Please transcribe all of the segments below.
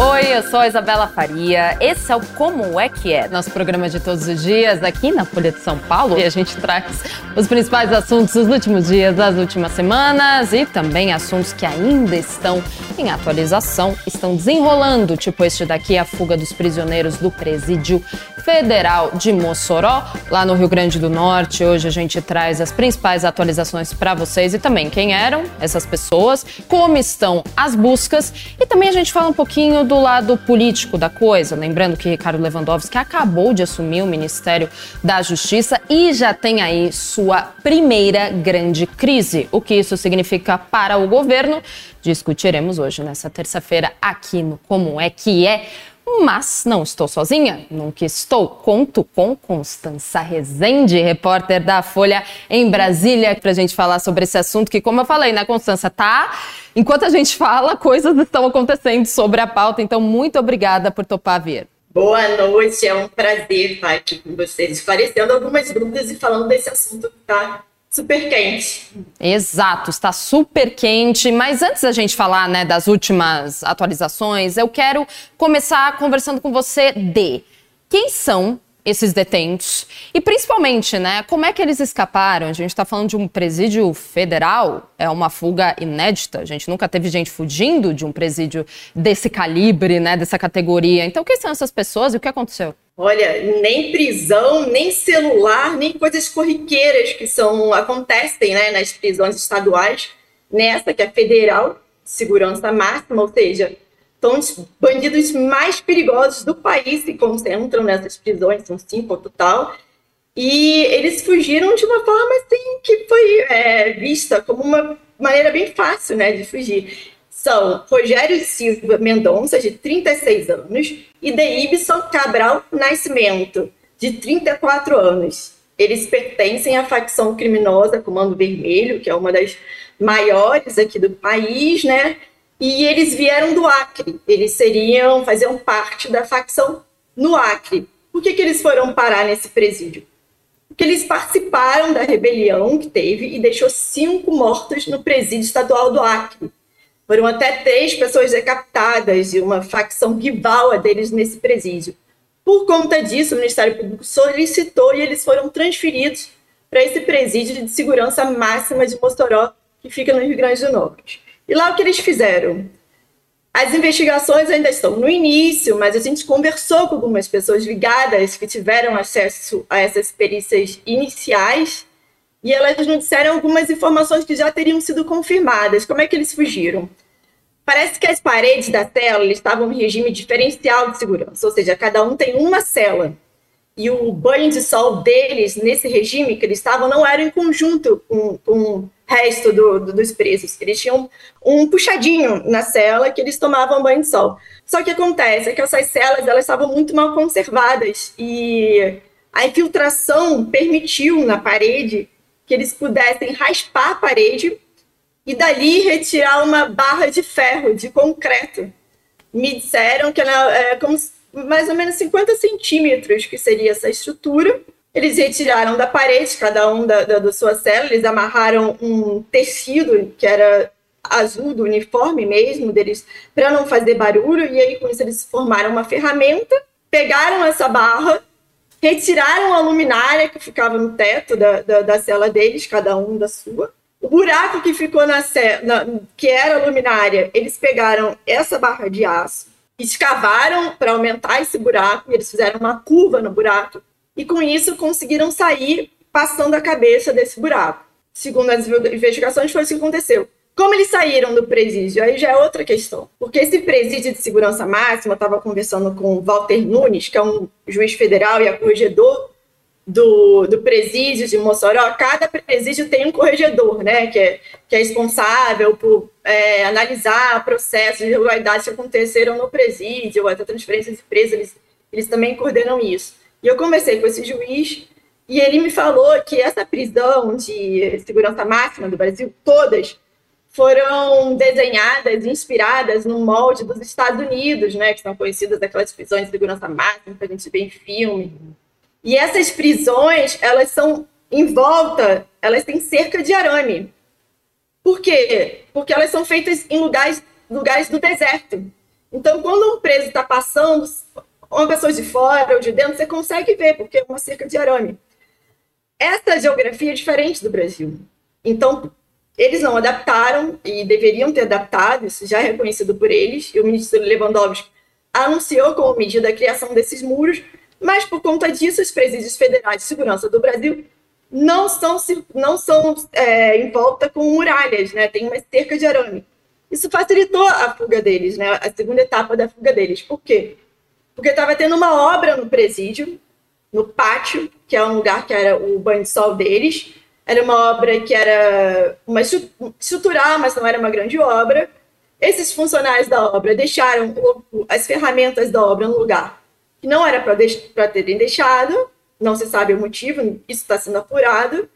Oi, eu sou a Isabela Faria. Esse é o Como é que é, nosso programa de todos os dias aqui na Folha de São Paulo. E a gente traz os principais assuntos dos últimos dias, das últimas semanas e também assuntos que ainda estão em atualização, estão desenrolando, tipo este daqui, a fuga dos prisioneiros do presídio federal de Mossoró, lá no Rio Grande do Norte. Hoje a gente traz as principais atualizações para vocês e também quem eram essas pessoas, como estão as buscas e também a gente fala um pouquinho do lado político da coisa, lembrando que Ricardo Lewandowski acabou de assumir o Ministério da Justiça e já tem aí sua primeira grande crise. O que isso significa para o governo? Discutiremos hoje, nessa terça-feira, aqui no Como é que é. Mas não estou sozinha, nunca estou. Conto com Constança Rezende, repórter da Folha em Brasília, para a gente falar sobre esse assunto que, como eu falei, né, Constança, tá? Enquanto a gente fala, coisas estão acontecendo sobre a pauta, então muito obrigada por topar vir. Boa noite, é um prazer estar aqui com vocês, esclarecendo algumas dúvidas e falando desse assunto que está super quente. Exato, está super quente. Mas antes da gente falar né, das últimas atualizações, eu quero começar conversando com você de quem são esses detentos e principalmente, né, como é que eles escaparam? A gente está falando de um presídio federal, é uma fuga inédita. A gente nunca teve gente fugindo de um presídio desse calibre, né, dessa categoria. Então, quem são essas pessoas e o que aconteceu? Olha, nem prisão, nem celular, nem coisas corriqueiras que são acontecem né, nas prisões estaduais, nessa que é federal, segurança máxima, ou seja, são os bandidos mais perigosos do país se concentram nessas prisões, são cinco ao total, e eles fugiram de uma forma assim que foi é, vista como uma maneira bem fácil né, de fugir são Rogério Silva Mendonça, de 36 anos, e Deibson Cabral Nascimento, de 34 anos. Eles pertencem à facção criminosa Comando Vermelho, que é uma das maiores aqui do país, né? E eles vieram do Acre. Eles seriam, faziam parte da facção no Acre. Por que, que eles foram parar nesse presídio? Porque eles participaram da rebelião que teve e deixou cinco mortos no presídio estadual do Acre. Foram até três pessoas decapitadas e uma facção rival a deles nesse presídio. Por conta disso, o Ministério Público solicitou e eles foram transferidos para esse presídio de segurança máxima de Mossoró, que fica no Rio Grande do Norte. E lá o que eles fizeram? As investigações ainda estão no início, mas a gente conversou com algumas pessoas ligadas que tiveram acesso a essas perícias iniciais e elas nos disseram algumas informações que já teriam sido confirmadas. Como é que eles fugiram? Parece que as paredes da cela estavam em regime diferencial de segurança, ou seja, cada um tem uma cela. E o banho de sol deles, nesse regime que eles estavam, não era em conjunto com, com o resto do, do, dos presos. Eles tinham um puxadinho na cela que eles tomavam banho de sol. Só que acontece é que essas celas elas estavam muito mal conservadas e a infiltração permitiu na parede que eles pudessem raspar a parede e dali retirar uma barra de ferro, de concreto. Me disseram que ela é como mais ou menos 50 centímetros que seria essa estrutura. Eles retiraram da parede, cada um da, da, da sua cela, eles amarraram um tecido que era azul do uniforme mesmo deles, para não fazer barulho, e aí com isso eles formaram uma ferramenta, pegaram essa barra retiraram a luminária que ficava no teto da, da, da cela deles, cada um da sua. O buraco que ficou na, cela, que era a luminária, eles pegaram essa barra de aço, escavaram para aumentar esse buraco, e eles fizeram uma curva no buraco, e com isso conseguiram sair passando a cabeça desse buraco. Segundo as investigações, foi isso que aconteceu. Como eles saíram do presídio? Aí já é outra questão. Porque esse presídio de segurança máxima, eu estava conversando com o Walter Nunes, que é um juiz federal e é corregedor do, do presídio de Mossoró. Cada presídio tem um corregedor, né, que é, que é responsável por é, analisar processos de irregularidades que aconteceram no presídio, até transferência de presos, eles, eles também coordenam isso. E eu conversei com esse juiz e ele me falou que essa prisão de segurança máxima do Brasil, todas, foram desenhadas, inspiradas no molde dos Estados Unidos, né, que são conhecidas aquelas prisões de segurança máxima que a gente vê em filme. E essas prisões, elas são em volta, elas têm cerca de arame. Por quê? Porque elas são feitas em lugares, lugares do deserto. Então, quando um preso está passando, uma pessoa de fora ou de dentro, você consegue ver, porque é uma cerca de arame. Essa geografia é diferente do Brasil. Então, eles não adaptaram e deveriam ter adaptado, isso já é reconhecido por eles, e o ministro Lewandowski anunciou como medida a criação desses muros, mas por conta disso, os presídios federais de segurança do Brasil não são, não são é, em volta com muralhas, né? tem uma cerca de arame. Isso facilitou a fuga deles, né? a segunda etapa da fuga deles. Por quê? Porque estava tendo uma obra no presídio, no pátio, que é um lugar que era o banho de sol deles. Era uma obra que era uma estrutural, mas não era uma grande obra. Esses funcionários da obra deixaram as ferramentas da obra no lugar que não era para terem deixado, não se sabe o motivo, isso está sendo apurado. O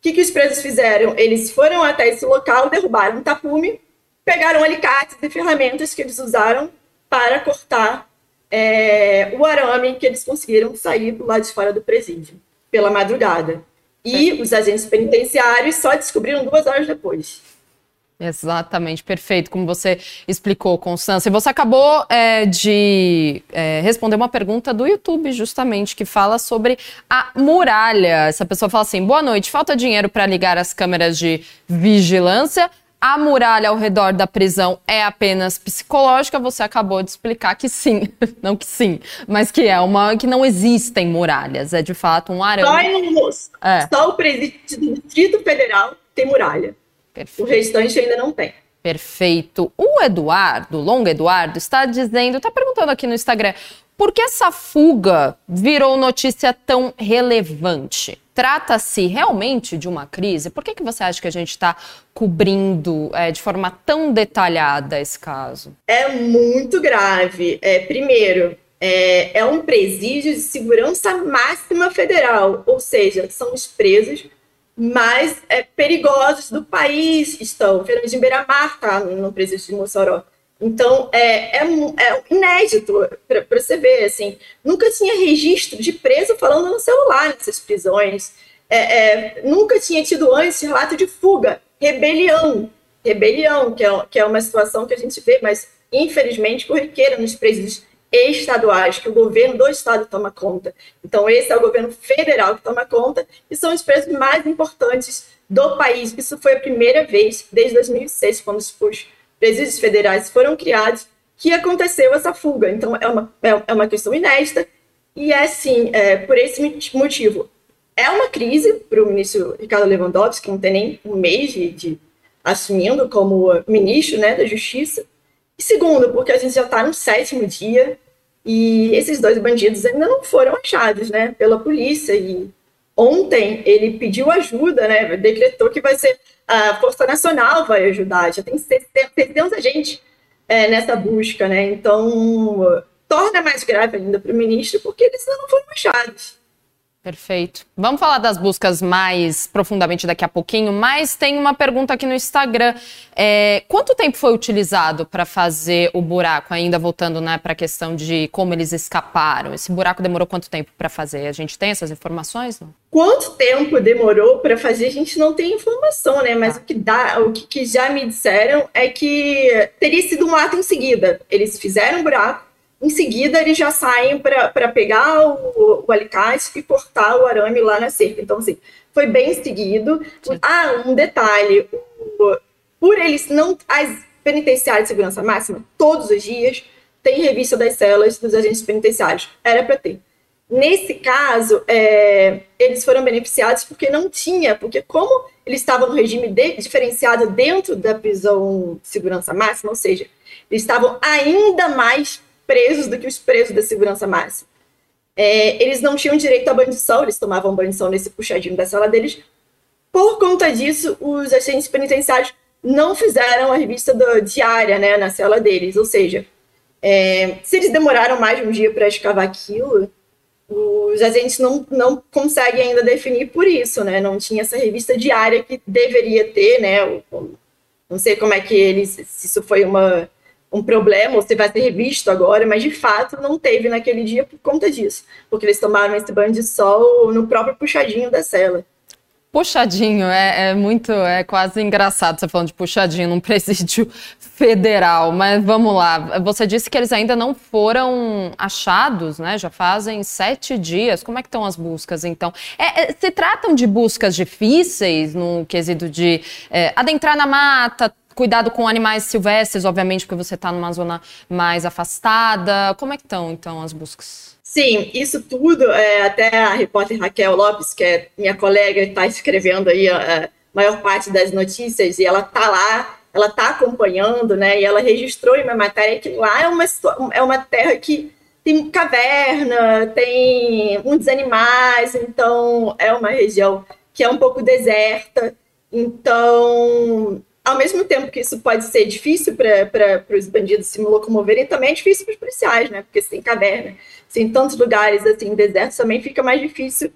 que, que os presos fizeram? Eles foram até esse local, derrubaram um tapume, pegaram alicates e ferramentas que eles usaram para cortar é, o arame que eles conseguiram sair do lado de fora do presídio, pela madrugada. E os agentes penitenciários só descobriram duas horas depois. Exatamente, perfeito, como você explicou, Constância. Você acabou é, de é, responder uma pergunta do YouTube, justamente, que fala sobre a muralha. Essa pessoa fala assim: boa noite, falta dinheiro para ligar as câmeras de vigilância. A muralha ao redor da prisão é apenas psicológica. Você acabou de explicar que sim, não que sim, mas que é uma que não existem muralhas. É de fato um arame. Só, é. Só o presidente do Distrito Federal tem muralha. Perfeito. O restante ainda não tem. Perfeito. O Eduardo, Longo Eduardo, está dizendo, está perguntando aqui no Instagram, por que essa fuga virou notícia tão relevante? Trata-se realmente de uma crise? Por que, que você acha que a gente está cobrindo é, de forma tão detalhada esse caso? É muito grave. É, primeiro, é, é um presídio de segurança máxima federal, ou seja, são os presos mais é, perigosos do país estão. Fernando de Beira-Mar está no presídio de Mossoró. Então, é, é, é inédito para você ver, assim, nunca tinha registro de preso falando no celular nessas prisões, é, é, nunca tinha tido antes relato de fuga, rebelião, rebelião, que é, que é uma situação que a gente vê, mas infelizmente corriqueira nos presídios estaduais, que o governo do estado toma conta. Então, esse é o governo federal que toma conta, e são os preços mais importantes do país. Isso foi a primeira vez, desde 2006, quando os presídios federais foram criados, que aconteceu essa fuga. Então, é uma, é, é uma questão inédita, e é sim, é, por esse motivo. É uma crise para o ministro Ricardo Lewandowski, que não tem nem um mês de, de assumindo como ministro né, da Justiça, e segundo, porque a gente já está no sétimo dia e esses dois bandidos ainda não foram achados, né, pela polícia. E ontem ele pediu ajuda, né, decretou que vai ser a Força Nacional vai ajudar. Já tem 70 agentes é, nessa busca, né? Então torna mais grave ainda para o ministro porque eles não foram achados. Perfeito. Vamos falar das buscas mais profundamente daqui a pouquinho, mas tem uma pergunta aqui no Instagram. É, quanto tempo foi utilizado para fazer o buraco? Ainda voltando né, para a questão de como eles escaparam. Esse buraco demorou quanto tempo para fazer? A gente tem essas informações? Não? Quanto tempo demorou para fazer? A gente não tem informação, né? Mas ah. o que dá, o que, já me disseram é que teria sido um ato em seguida. Eles fizeram um buraco em seguida, eles já saem para pegar o, o, alicate e cortar o arame lá na cerca. Então, assim, foi bem seguido. Ah, um detalhe: por eles não. As penitenciárias de segurança máxima, todos os dias, tem revista das celas dos agentes penitenciários. Era para ter. Nesse caso, é, eles foram beneficiados porque não tinha, porque como eles estavam no regime de, diferenciado dentro da prisão de segurança máxima, ou seja, eles estavam ainda mais presos do que os presos da segurança máxima. É, eles não tinham direito de sol, eles tomavam sol nesse puxadinho da sala deles. Por conta disso, os agentes penitenciários não fizeram a revista do, diária né, na cela deles, ou seja, é, se eles demoraram mais de um dia para escavar aquilo, os agentes não, não conseguem ainda definir por isso, né? Não tinha essa revista diária que deveria ter, né? Não sei como é que eles, se isso foi uma um problema, ou se vai ser revisto agora, mas de fato não teve naquele dia por conta disso, porque eles tomaram esse banho de sol no próprio puxadinho da cela. Puxadinho, é, é, muito, é quase engraçado você falando de puxadinho num presídio federal, mas vamos lá. Você disse que eles ainda não foram achados, né? Já fazem sete dias. Como é que estão as buscas, então? É, é, se tratam de buscas difíceis no quesito de é, adentrar na mata, cuidado com animais silvestres, obviamente, porque você está numa zona mais afastada. Como é que estão, então, as buscas? Sim, isso tudo, é, até a repórter Raquel Lopes, que é minha colega, está escrevendo aí a, a, maior parte das notícias, e ela está lá, ela está acompanhando, né, e ela registrou em uma matéria que lá é uma, é uma terra que tem caverna, tem muitos animais, então é uma região que é um pouco deserta, então ao mesmo tempo que isso pode ser difícil para os bandidos se locomoverem, também é difícil para os policiais, né? Porque se tem caverna, se em tantos lugares, assim, desertos, também fica mais difícil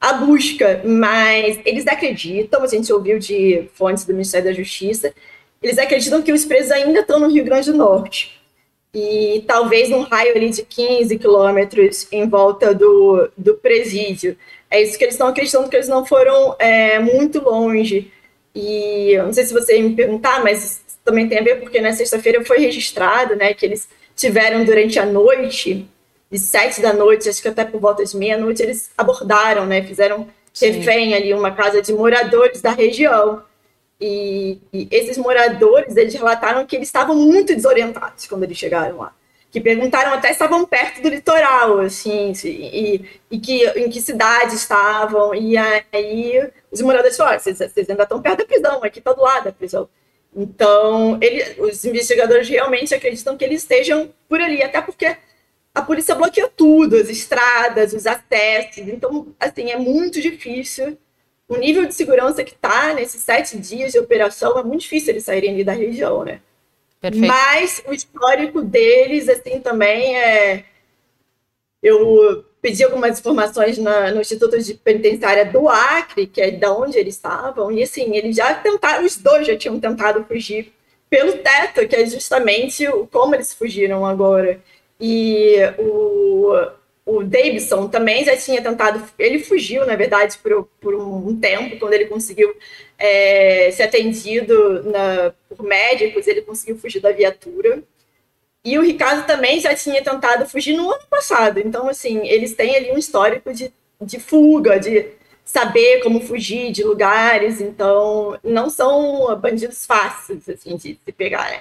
a busca. Mas eles acreditam, a gente ouviu de fontes do Ministério da Justiça, eles acreditam que os presos ainda estão no Rio Grande do Norte. E talvez num raio ali de 15 quilômetros em volta do, do presídio. É isso que eles estão acreditando, que eles não foram é, muito longe. E eu não sei se você me perguntar, mas também tem a ver porque na sexta-feira foi registrado né, que eles tiveram durante a noite de sete da noite, acho que até por volta de meia-noite, eles abordaram, né? Fizeram refém ali, uma casa de moradores da região. E, e, esses moradores, eles relataram que eles estavam muito desorientados quando eles chegaram lá. Que perguntaram até se estavam perto do litoral, assim, e, e que, em que cidade estavam. E aí os moradores falaram, vocês, vocês ainda estão perto da prisão, aqui está do lado da prisão. Então, ele, os investigadores realmente acreditam que eles estejam por ali, até porque a polícia bloqueou tudo, as estradas, os acessos. Então, assim, é muito difícil. O nível de segurança que está nesses sete dias de operação é muito difícil eles saírem da região, né? Perfeito. Mas o histórico deles, assim, também é. Eu pedi algumas informações na, no Instituto de Penitenciária do Acre, que é da onde eles estavam, e assim, eles já tentaram, os dois já tinham tentado fugir pelo teto, que é justamente como eles fugiram agora. E o, o Davidson também já tinha tentado, ele fugiu, na verdade, por, por um tempo, quando ele conseguiu é, ser atendido na, por médicos, ele conseguiu fugir da viatura. E o Ricardo também já tinha tentado fugir no ano passado. Então, assim, eles têm ali um histórico de, de fuga, de saber como fugir de lugares. Então, não são bandidos fáceis, assim, de se pegar, né?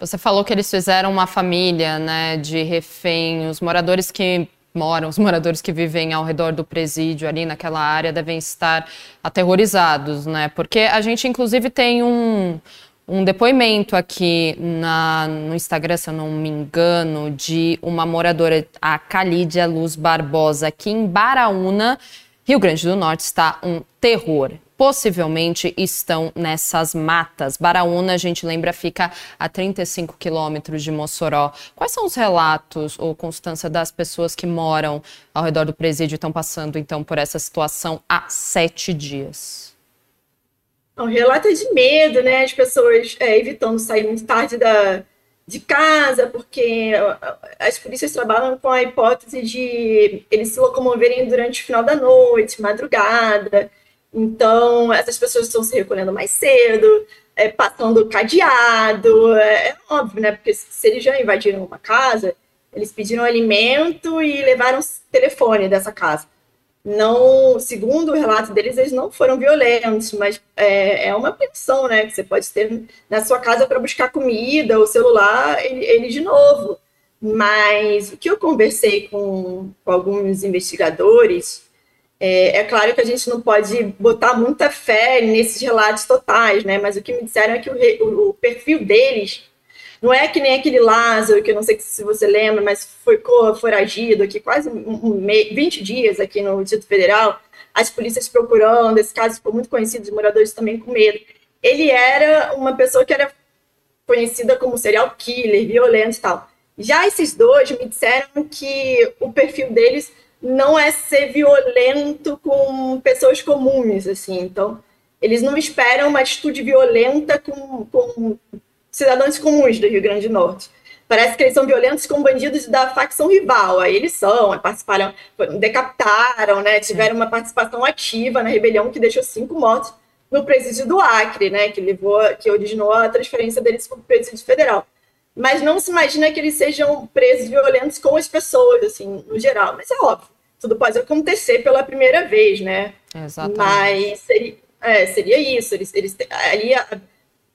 Você falou que eles fizeram uma família, né, de refém. Os moradores que moram, os moradores que vivem ao redor do presídio ali naquela área devem estar aterrorizados, né? Porque a gente inclusive tem um um depoimento aqui na, no Instagram, se eu não me engano, de uma moradora, a Calídia Luz Barbosa, que em Baraúna, Rio Grande do Norte, está um terror possivelmente estão nessas matas. Baraúna, a gente lembra, fica a 35 quilômetros de Mossoró. Quais são os relatos ou constância das pessoas que moram ao redor do presídio e estão passando, então, por essa situação há sete dias? O relato é de medo, né? As pessoas é, evitando sair muito tarde da, de casa, porque as polícias trabalham com a hipótese de eles se locomoverem durante o final da noite, madrugada. Então, essas pessoas estão se recolhendo mais cedo, é, passando cadeado. É, é, óbvio, né? Porque se eles já invadiram uma casa, eles pediram alimento e levaram o telefone dessa casa. Não, segundo o relato deles, eles não foram violentos, mas é, é uma pensão, né? Que você pode ter na sua casa para buscar comida, o celular, ele, ele de novo. Mas o que eu conversei com, com alguns investigadores é, é, claro que a gente não pode botar muita fé nesses relatos totais, né? Mas o que me disseram é que o, o perfil deles não é que nem aquele Lázaro, que eu não sei se você lembra, mas foi foragido aqui quase um, 20 dias aqui no Distrito Federal, as polícias procurando, esse caso ficou muito conhecido, os moradores também com medo. Ele era uma pessoa que era conhecida como serial killer, violento e tal. Já esses dois me disseram que o perfil deles não é ser violento com pessoas comuns, assim. Então, eles não esperam uma atitude violenta com, com cidadãos comuns do Rio Grande do Norte. parece que eles são violentos com bandidos da facção rival. Aí eles são, participaram, decapitaram, né? Tiveram uma participação ativa na rebelião que deixou cinco mortos no presídio do Acre, né? Que levou, que originou a transferência deles para o presídio federal. Mas não se imagina que eles sejam presos violentos com as pessoas, assim, no geral. Mas é óbvio, tudo pode acontecer pela primeira vez, né? Exatamente. Mas seria, é, seria isso. Eles, eles ali a,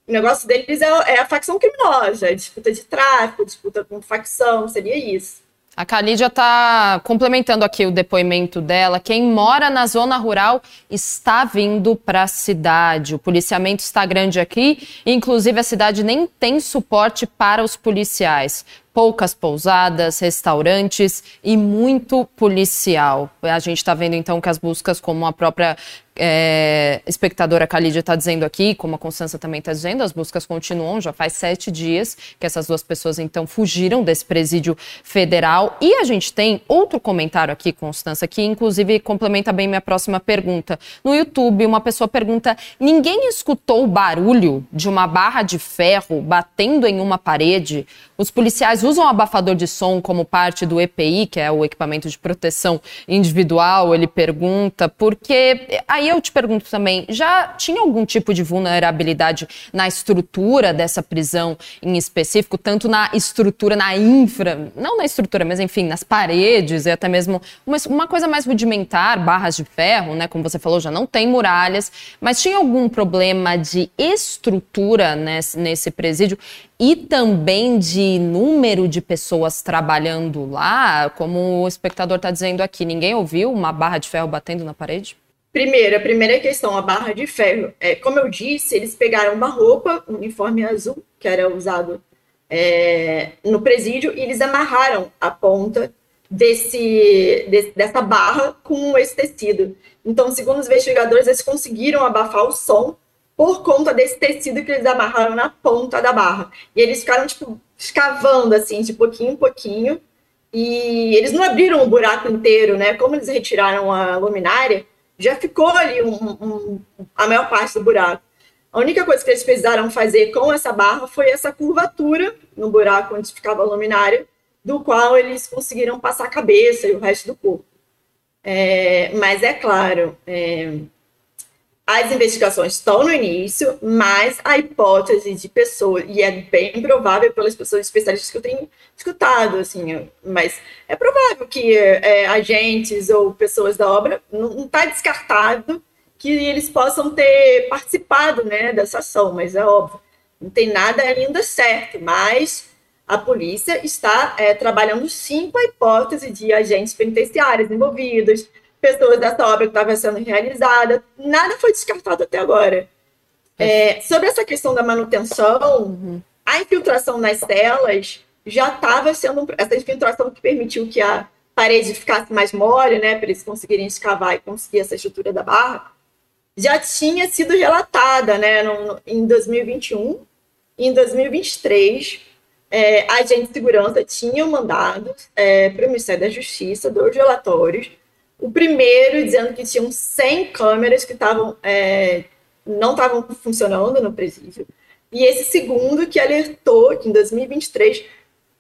o negócio deles é, é, a facção criminosa, disputa de tráfico, disputa com facção, seria isso. A Kalídia está complementando aqui o depoimento dela. Quem mora na zona rural está vindo para a cidade. O policiamento está grande aqui, inclusive a cidade nem tem suporte para os policiais poucas pousadas, restaurantes e muito policial. A gente está vendo então que as buscas, como a própria é, espectadora Khalid está dizendo aqui, como a Constança também está dizendo, as buscas continuam, já faz sete dias que essas duas pessoas então fugiram desse presídio federal. E a gente tem outro comentário aqui, Constança, que inclusive complementa bem minha próxima pergunta. No YouTube, uma pessoa pergunta: ninguém escutou o barulho de uma barra de ferro batendo em uma parede? Os policiais usam abafador de som como parte do EPI, que é o equipamento de proteção individual? Ele pergunta, porque aí eu te pergunto também, já tinha algum tipo de vulnerabilidade na estrutura dessa prisão em específico, tanto na estrutura, na infra, não na estrutura, mas enfim, nas paredes e até mesmo uma, uma coisa mais rudimentar, barras de ferro, né? Como você falou, já não tem muralhas, mas tinha algum problema de estrutura nesse, nesse presídio e também de número de pessoas trabalhando lá, como o espectador está dizendo aqui, ninguém ouviu uma barra de ferro batendo na parede? Primeiro, a primeira questão, a barra de ferro. É, como eu disse, eles pegaram uma roupa, um uniforme azul, que era usado é, no presídio, e eles amarraram a ponta desse, dessa barra com esse tecido. Então, segundo os investigadores, eles conseguiram abafar o som por conta desse tecido que eles amarraram na ponta da barra. E eles ficaram, tipo, escavando, assim, de pouquinho em pouquinho. E eles não abriram o buraco inteiro, né? Como eles retiraram a luminária, já ficou ali um, um, a maior parte do buraco. A única coisa que eles precisaram fazer com essa barra foi essa curvatura no buraco onde ficava a luminária, do qual eles conseguiram passar a cabeça e o resto do corpo. É, mas é claro, é, as investigações estão no início, mas a hipótese de pessoas, e é bem provável pelas pessoas especialistas que eu tenho escutado, assim, mas é provável que é, agentes ou pessoas da obra não está descartado que eles possam ter participado né, dessa ação, mas é óbvio, não tem nada ainda certo, mas a polícia está é, trabalhando sim com a hipótese de agentes penitenciários envolvidos, pessoas dessa obra que estava sendo realizada, nada foi descartado até agora. É, sobre essa questão da manutenção, uhum. a infiltração nas celas já estava sendo essa infiltração que permitiu que a parede ficasse mais mole, né, para eles conseguirem escavar e conseguir essa estrutura da barra, já tinha sido relatada, né, no, em 2021 e em 2023. É, agentes de segurança tinham mandado é, para o Ministério da Justiça dois relatórios o primeiro dizendo que tinham 100 câmeras que estavam é, não estavam funcionando no presídio. E esse segundo que alertou que em 2023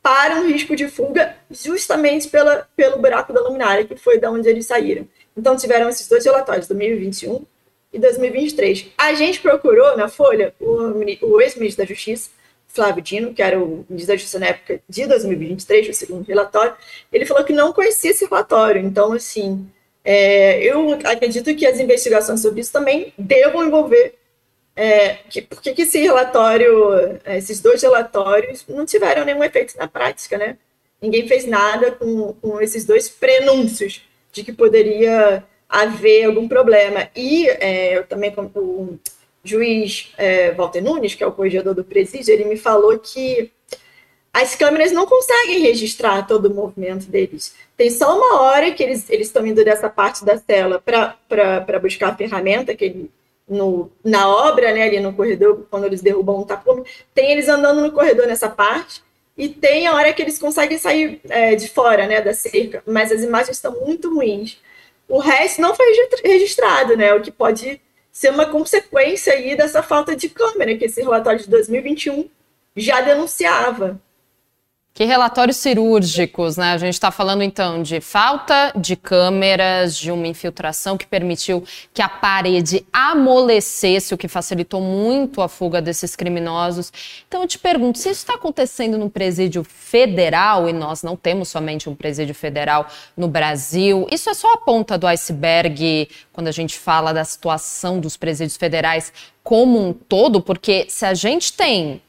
para um risco de fuga justamente pela, pelo buraco da luminária, que foi da onde eles saíram. Então tiveram esses dois relatórios, 2021 e 2023. A gente procurou na Folha o, o ex-ministro da Justiça, Flávio Dino, que era o ministro da Justiça na época de 2023, o segundo relatório, ele falou que não conhecia esse relatório. Então, assim, é, eu acredito que as investigações sobre isso também devam envolver. É, que, por que esse relatório, esses dois relatórios, não tiveram nenhum efeito na prática, né? Ninguém fez nada com, com esses dois prenúncios de que poderia haver algum problema. E é, eu também, como juiz é, Walter Nunes, que é o corregedor do presídio, ele me falou que as câmeras não conseguem registrar todo o movimento deles. Tem só uma hora que eles estão indo dessa parte da cela para buscar a ferramenta que ele, no, na obra, né, ali no corredor, quando eles derrubam um tapume, tem eles andando no corredor nessa parte, e tem a hora que eles conseguem sair é, de fora né, da cerca, mas as imagens estão muito ruins. O resto não foi registrado, né, o que pode ser uma consequência aí dessa falta de câmera que esse relatório de 2021 já denunciava. Que relatórios cirúrgicos, né? A gente está falando então de falta de câmeras, de uma infiltração que permitiu que a parede amolecesse, o que facilitou muito a fuga desses criminosos. Então eu te pergunto, se isso está acontecendo no presídio federal, e nós não temos somente um presídio federal no Brasil, isso é só a ponta do iceberg quando a gente fala da situação dos presídios federais como um todo, porque se a gente tem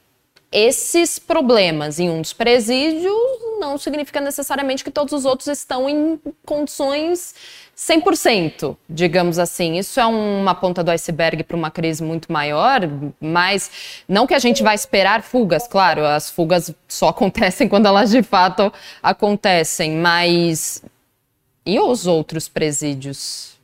esses problemas em um dos presídios não significa necessariamente que todos os outros estão em condições 100%, digamos assim. Isso é uma ponta do iceberg para uma crise muito maior, mas não que a gente vai esperar fugas, claro, as fugas só acontecem quando elas de fato acontecem, mas e os outros presídios?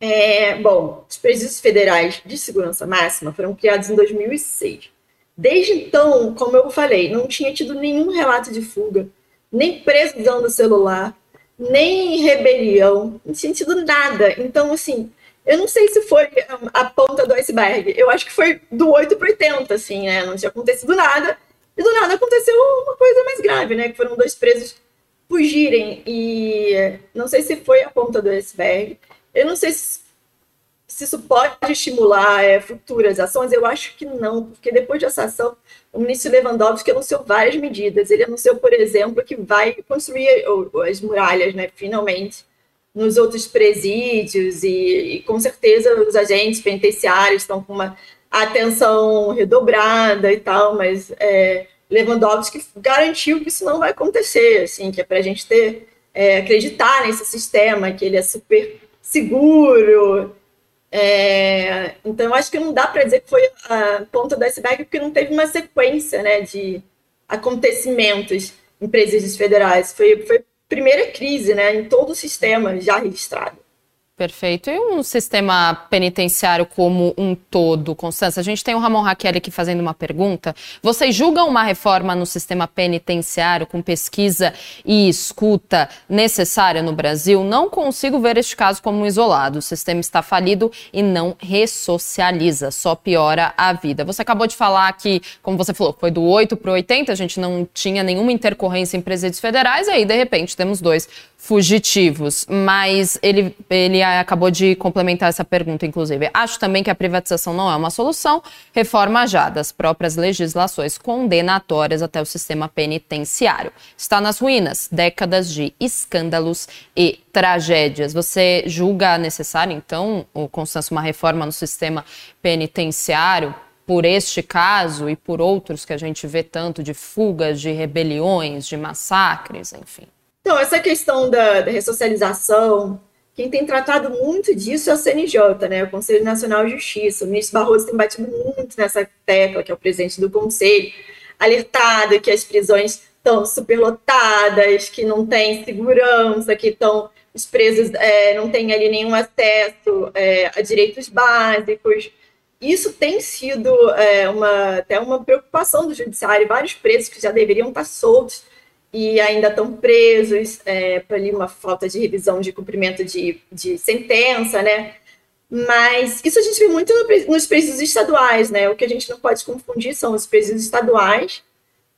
É, bom, os presídios federais de segurança máxima foram criados em 2006 Desde então, como eu falei, não tinha tido nenhum relato de fuga, nem preso usando o celular, nem rebelião, não tinha tido nada. Então, assim, eu não sei se foi a ponta do iceberg. Eu acho que foi do 8 para 80, assim, né? Não tinha acontecido nada. E do nada aconteceu uma coisa mais grave, né? Que foram dois presos fugirem. E não sei se foi a ponta do iceberg. Eu não sei se se isso pode estimular é, futuras ações, eu acho que não, porque depois dessa ação, o ministro Lewandowski anunciou várias medidas. Ele anunciou, por exemplo, que vai construir as muralhas, né, finalmente, nos outros presídios, e, e com certeza os agentes penitenciários estão com uma atenção redobrada e tal, mas é, Lewandowski garantiu que isso não vai acontecer, assim, que é para a gente ter, é, acreditar nesse sistema, que ele é super seguro, é, então, acho que não dá para dizer que foi a ponta do iceberg, porque não teve uma sequência né, de acontecimentos em presídios federais. Foi, foi a primeira crise né, em todo o sistema já registrado. Perfeito. E um sistema penitenciário como um todo, Constância? A gente tem o Ramon Raquel aqui fazendo uma pergunta. Vocês julgam uma reforma no sistema penitenciário com pesquisa e escuta necessária no Brasil? Não consigo ver este caso como um isolado. O sistema está falido e não ressocializa, só piora a vida. Você acabou de falar que, como você falou, foi do 8 para o 80, a gente não tinha nenhuma intercorrência em presídios federais, e aí, de repente, temos dois fugitivos. Mas ele, ele acabou de complementar essa pergunta, inclusive. Acho também que a privatização não é uma solução. Reforma já das próprias legislações condenatórias até o sistema penitenciário. Está nas ruínas, décadas de escândalos e tragédias. Você julga necessário, então, o Constância, uma reforma no sistema penitenciário? por este caso e por outros que a gente vê tanto de fugas, de rebeliões, de massacres, enfim. Então, essa questão da, da ressocialização, quem tem tratado muito disso é o CNJ, né, o Conselho Nacional de Justiça. O ministro Barroso tem batido muito nessa tecla, que é o presidente do Conselho, alertado que as prisões estão superlotadas, que não tem segurança, que estão os presos é, não têm ali nenhum acesso é, a direitos básicos. Isso tem sido é, uma, até uma preocupação do judiciário. Vários presos que já deveriam estar soltos e ainda estão presos é, por ali uma falta de revisão de cumprimento de, de sentença, né? Mas isso a gente vê muito no, nos presídios estaduais, né? O que a gente não pode confundir são os presídios estaduais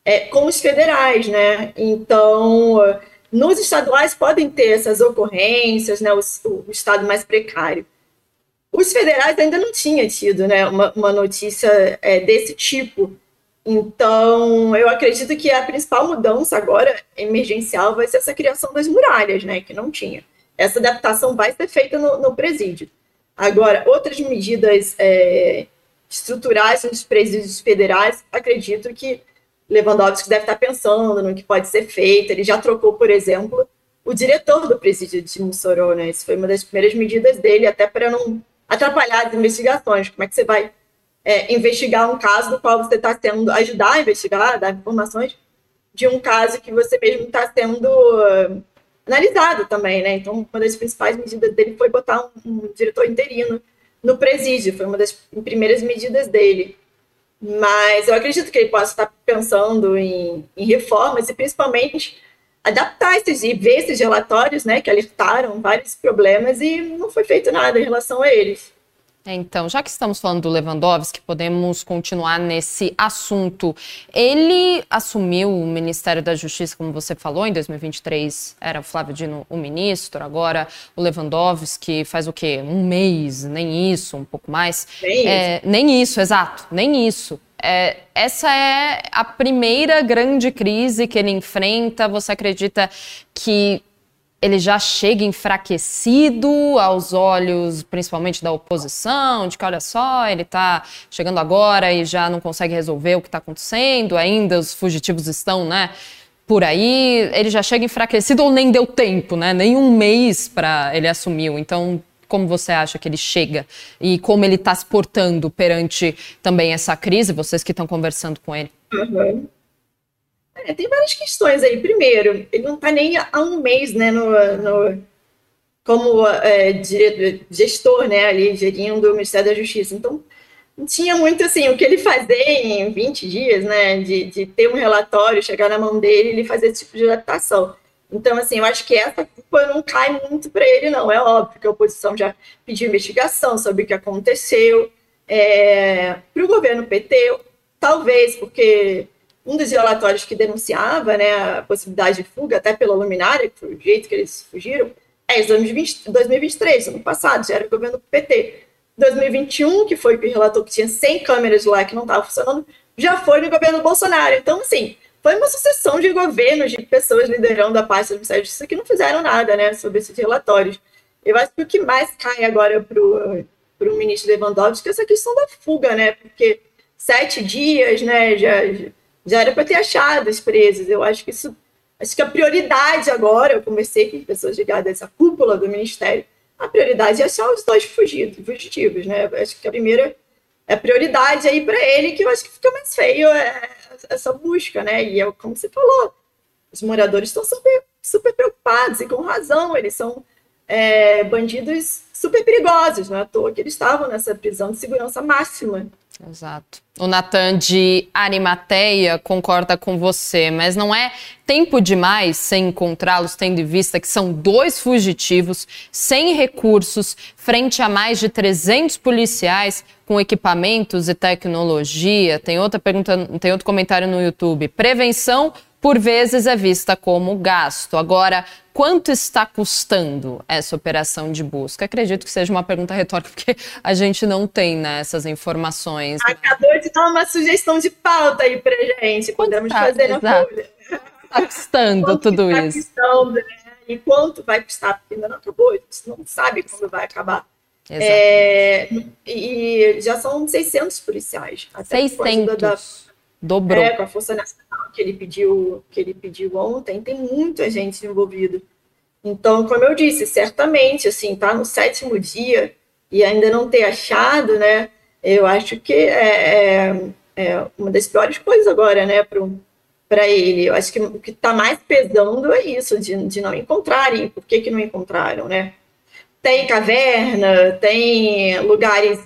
é, com os federais, né? Então, nos estaduais podem ter essas ocorrências, né? O, o estado mais precário. Os federais ainda não tinham tido, né? Uma, uma notícia é, desse tipo. Então, eu acredito que a principal mudança agora, emergencial, vai ser essa criação das muralhas, né, que não tinha. Essa adaptação vai ser feita no, no presídio. Agora, outras medidas é, estruturais nos presídios federais, acredito que Lewandowski deve estar pensando no que pode ser feito. Ele já trocou, por exemplo, o diretor do presídio de Mossoró, né? Isso foi uma das primeiras medidas dele, até para não atrapalhar as investigações. Como é que você vai é, investigar um caso do qual você está sendo, ajudar a investigar, dar informações de um caso que você mesmo está sendo analisado também, né? Então, uma das principais medidas dele foi botar um, um diretor interino no presídio, foi uma das primeiras medidas dele. Mas eu acredito que ele possa estar pensando em, em reformas e principalmente adaptar esses e ver esses relatórios, né, que alertaram vários problemas e não foi feito nada em relação a eles. Então, já que estamos falando do Lewandowski, podemos continuar nesse assunto. Ele assumiu o Ministério da Justiça, como você falou, em 2023 era o Flávio Dino o ministro, agora o Lewandowski faz o quê? Um mês, nem isso, um pouco mais. Nem é, isso. Nem isso, exato, nem isso. É, essa é a primeira grande crise que ele enfrenta. Você acredita que ele já chega enfraquecido aos olhos, principalmente da oposição, de que olha só, ele está chegando agora e já não consegue resolver o que está acontecendo, ainda os fugitivos estão, né? Por aí, ele já chega enfraquecido ou nem deu tempo, né? Nem um mês para ele assumiu. Então, como você acha que ele chega e como ele está se portando perante também essa crise? Vocês que estão conversando com ele. Uhum. É, tem várias questões aí. Primeiro, ele não está nem há um mês, né, no, no como é, diretor, gestor, né, ali, gerindo o Ministério da Justiça. Então, não tinha muito, assim, o que ele fazer em 20 dias, né, de, de ter um relatório, chegar na mão dele e ele fazer esse tipo de adaptação. Então, assim, eu acho que essa culpa não cai muito para ele, não. É óbvio que a oposição já pediu investigação sobre o que aconteceu. É, para o governo PT, talvez porque um dos relatórios que denunciava né, a possibilidade de fuga, até pela luminária, que foi o jeito que eles fugiram, é de 2020, 2023, ano passado, já era o governo PT. 2021, que foi que relatou que tinha 100 câmeras lá que não estavam funcionando, já foi no governo Bolsonaro. Então, assim, foi uma sucessão de governos, de pessoas liderando a parte do Ministério da Justiça que não fizeram nada né, sobre esses relatórios. Eu acho que o que mais cai agora para o ministro Lewandowski é essa questão da fuga, né? Porque sete dias, né, já já era para ter achado os presos. Eu acho que isso, acho que a prioridade agora, eu conversei com pessoas ligadas essa cúpula do Ministério, a prioridade é achar os dois fugidos, fugitivos, né? Eu acho que a primeira é prioridade aí para ele, que eu acho que fica mais feio é, essa busca, né? E é como você falou, os moradores estão super, super preocupados, e com razão, eles são é, bandidos super perigosos, não é à toa que eles estavam nessa prisão de segurança máxima. Exato. O Natan de Arimateia concorda com você, mas não é tempo demais sem encontrá-los, tendo em vista que são dois fugitivos, sem recursos, frente a mais de 300 policiais com equipamentos e tecnologia. Tem outra pergunta, tem outro comentário no YouTube. Prevenção por vezes é vista como gasto. Agora, quanto está custando essa operação de busca? Acredito que seja uma pergunta retórica, porque a gente não tem né, essas informações. Acabou de dar uma sugestão de pauta aí pra gente. Quanto Podemos tá, fazer na folha. Está custando quanto tudo tá isso. Custando, né? E quanto vai custar? Porque ainda não acabou, a gente não sabe quando vai acabar. É, e já são 600 policiais. Até 600. Da, Dobrou. É, com a Força Nacional que ele pediu, que ele pediu ontem, tem muita gente envolvida. Então, como eu disse, certamente, assim, tá no sétimo dia e ainda não ter achado, né? Eu acho que é, é, é uma das piores coisas agora, né, para ele. Eu acho que o que está mais pesando é isso, de, de não encontrarem. Por que, que não encontraram, né? Tem caverna, tem lugares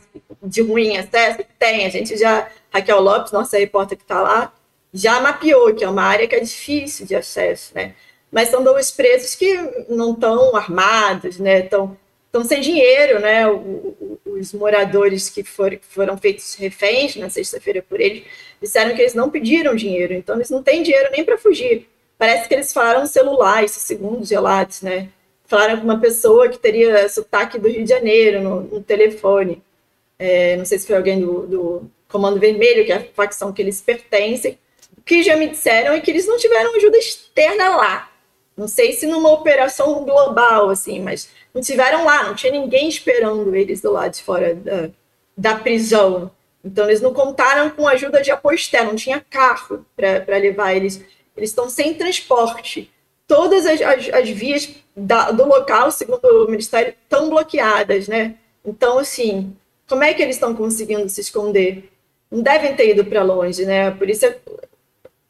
de ruim acesso? Tem, a gente já Raquel Lopes, nossa repórter que está lá, já mapeou que é uma área que é difícil de acesso, né? Mas são dois presos que não estão armados, né? Estão, estão sem dinheiro, né? O, o, os moradores que for, foram feitos reféns na sexta-feira por eles disseram que eles não pediram dinheiro, então eles não têm dinheiro nem para fugir. Parece que eles falaram celular, isso segundo os relatos, né? Falaram com uma pessoa que teria sotaque do Rio de Janeiro no, no telefone. É, não sei se foi alguém do, do Comando Vermelho, que é a facção que eles pertencem, o que já me disseram é que eles não tiveram ajuda externa lá. Não sei se numa operação global, assim, mas não tiveram lá, não tinha ninguém esperando eles do lado de fora da, da prisão. Então, eles não contaram com ajuda de apoio externo, não tinha carro para levar eles. Eles estão sem transporte. Todas as, as, as vias da, do local, segundo o Ministério, estão bloqueadas, né? Então, assim, como é que eles estão conseguindo se esconder? Não devem ter ido para longe, né? A polícia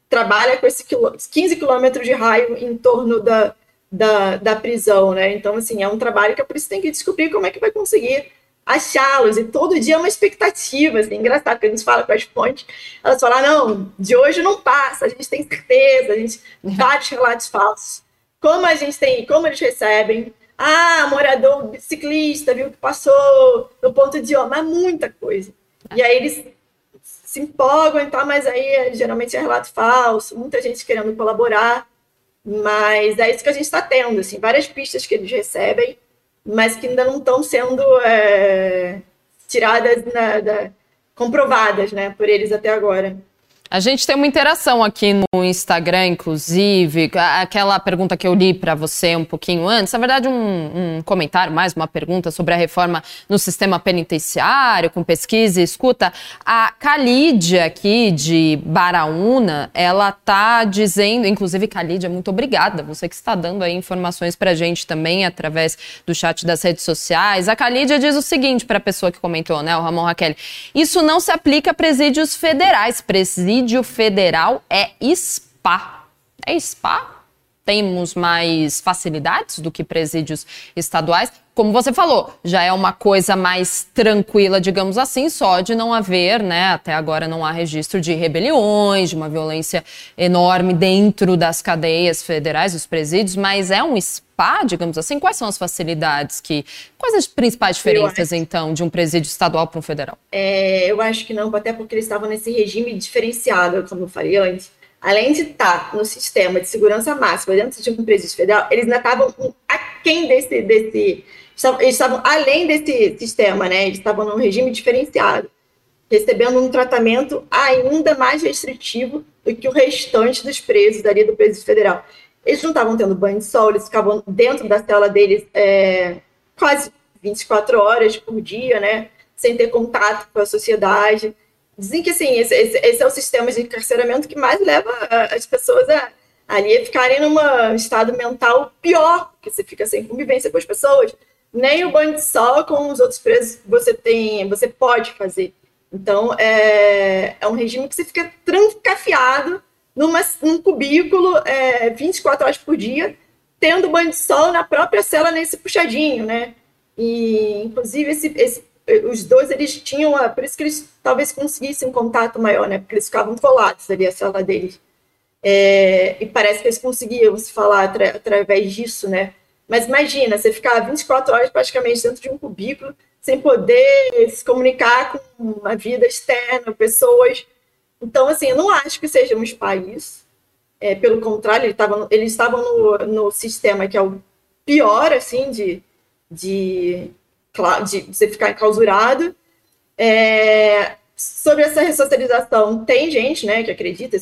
trabalha com esse 15 quilômetros de raio em torno da, da, da, prisão, né? Então, assim, é um trabalho que a polícia tem que descobrir como é que vai conseguir achá-los, e todo dia é uma expectativa, assim, engraçado, que a gente fala com as fontes, elas falam, não, de hoje não passa, a gente tem certeza, a gente, vários relatos falsos. Como a gente tem, como eles recebem, Ah, morador ciclista viu que passou no ponto de ônibus, mas muita coisa. E aí eles se empolgam e tal, mas aí geralmente é relato falso, muita gente querendo colaborar, mas é isso que a gente está tendo, assim, várias pistas que eles recebem, mas que ainda não estão sendo é, tiradas, na, da, comprovadas, né, por eles até agora. A gente tem uma interação aqui no Instagram, inclusive, aquela pergunta que eu li para você um pouquinho antes, na verdade um, um, comentário, mais uma pergunta sobre a reforma no sistema penitenciário, com pesquisa e escuta. A Calídia aqui de Baraúna, ela tá dizendo, inclusive Calídia, muito obrigada, você que está dando aí informações a gente também através do chat das redes sociais. A Calídia diz o seguinte para a pessoa que comentou, né, o Ramon Raquel, isso não se aplica a presídios federais, presídios presídio federal é SPA. É SPA? Temos mais facilidades do que presídios estaduais. Como você falou, já é uma coisa mais tranquila, digamos assim, só de não haver, né? Até agora não há registro de rebeliões, de uma violência enorme dentro das cadeias federais, dos presídios, mas é um spa, digamos assim. Quais são as facilidades que. Quais as principais diferenças, então, de um presídio estadual para um federal? É, eu acho que não, até porque eles estavam nesse regime diferenciado, como eu falei antes além de estar no sistema de segurança máxima dentro de um presídio federal, eles ainda estavam aquém desse, desse eles estavam além desse sistema, né? Eles estavam num regime diferenciado, recebendo um tratamento ainda mais restritivo do que o restante dos presos ali do presídio federal. Eles não estavam tendo banho de sol, eles ficavam dentro da cela deles é, quase 24 horas por dia, né? Sem ter contato com a sociedade. Dizem que, assim, esse, esse, é o sistema de encarceramento que mais leva as pessoas a, ali a ficarem num estado mental pior, porque você fica sem convivência com as pessoas, nem o banho de sol com os outros presos você tem, você pode fazer. Então, é, é um regime que você fica trancafiado numa, num cubículo é, 24 horas por dia, tendo banho de sol na própria cela nesse puxadinho, né? E, inclusive, esse, esse, os dois, eles tinham, por isso que eles talvez conseguissem um contato maior, né? Porque eles ficavam colados ali, a cela deles. É, e parece que eles conseguiam se falar atra, através disso, né? Mas imagina, você ficar 24 horas praticamente dentro de um cubículo, sem poder se comunicar com a vida externa, pessoas. Então, assim, eu não acho que sejamos país. É, pelo contrário, eles estavam, eles estavam no, no sistema que é o pior, assim, de, de, de você ficar enclausurado. É, sobre essa ressocialização, tem gente, né, que acredita,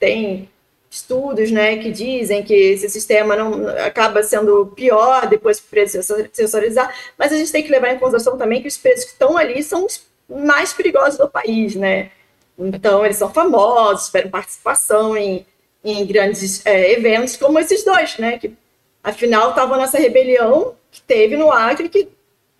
tem estudos né, que dizem que esse sistema não acaba sendo pior depois que o preso se sensorizar, mas a gente tem que levar em consideração também que os presos que estão ali são os mais perigosos do país, né? Então, eles são famosos, tiveram participação em, em grandes é, eventos, como esses dois, né? Que, afinal, estavam nessa rebelião que teve no Acre, que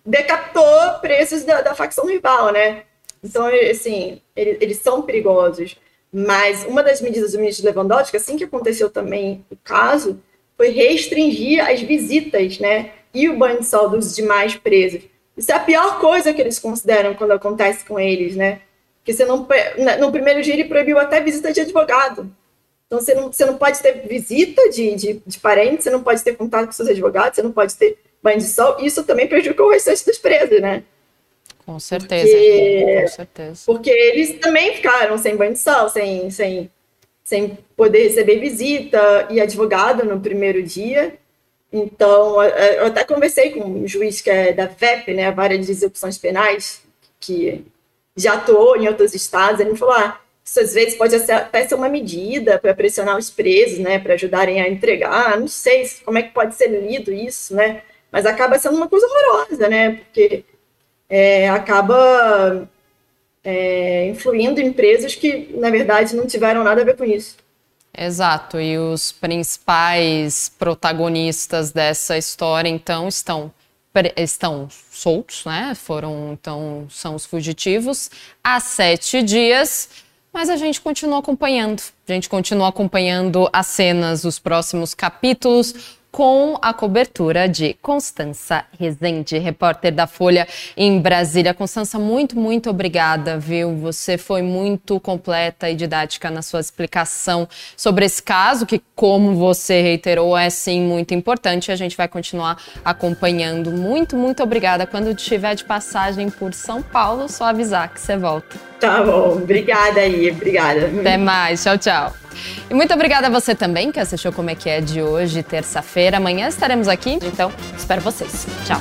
decapitou presos da, da facção rival, né? Então, assim, eles, eles são perigosos. Mas uma das medidas do ministro Lewandowski, assim que aconteceu também o caso, foi restringir as visitas, né? E o banho de sol dos demais presos. Isso é a pior coisa que eles consideram quando acontece com eles, né? Porque você não, no primeiro dia ele proibiu até visita de advogado. Então você não, você não pode ter visita de, de, de parentes, você não pode ter contato com seus advogados, você não pode ter banho de sol. Isso também prejudicou o restante dos presos, né? Com certeza, porque, com certeza. Porque eles também ficaram sem banho de sol, sem, sem, sem poder receber visita e advogado no primeiro dia. Então, eu até conversei com um juiz que é da VEP, né, a Vara de Execuções Penais, que já atuou em outros estados, ele me falou, ah, isso às vezes pode até ser uma medida para pressionar os presos, né, para ajudarem a entregar, não sei como é que pode ser lido isso, né, mas acaba sendo uma coisa horrorosa, né, porque é, acaba é, influindo em empresas que, na verdade, não tiveram nada a ver com isso. Exato, e os principais protagonistas dessa história, então, estão estão soltos, né? Foram, então, são os fugitivos há sete dias. Mas a gente continua acompanhando. A gente continua acompanhando as cenas dos próximos capítulos com a cobertura de Constança Rezende, repórter da Folha em Brasília. Constança, muito, muito obrigada, viu? Você foi muito completa e didática na sua explicação sobre esse caso, que, como você reiterou, é sim muito importante. A gente vai continuar acompanhando. Muito, muito obrigada. Quando estiver de passagem por São Paulo, só avisar que você volta. Tá bom, obrigada aí, obrigada. Até mais, tchau, tchau. E muito obrigada a você também que assistiu Como é que é de hoje, terça-feira. Amanhã estaremos aqui, então espero vocês. Tchau.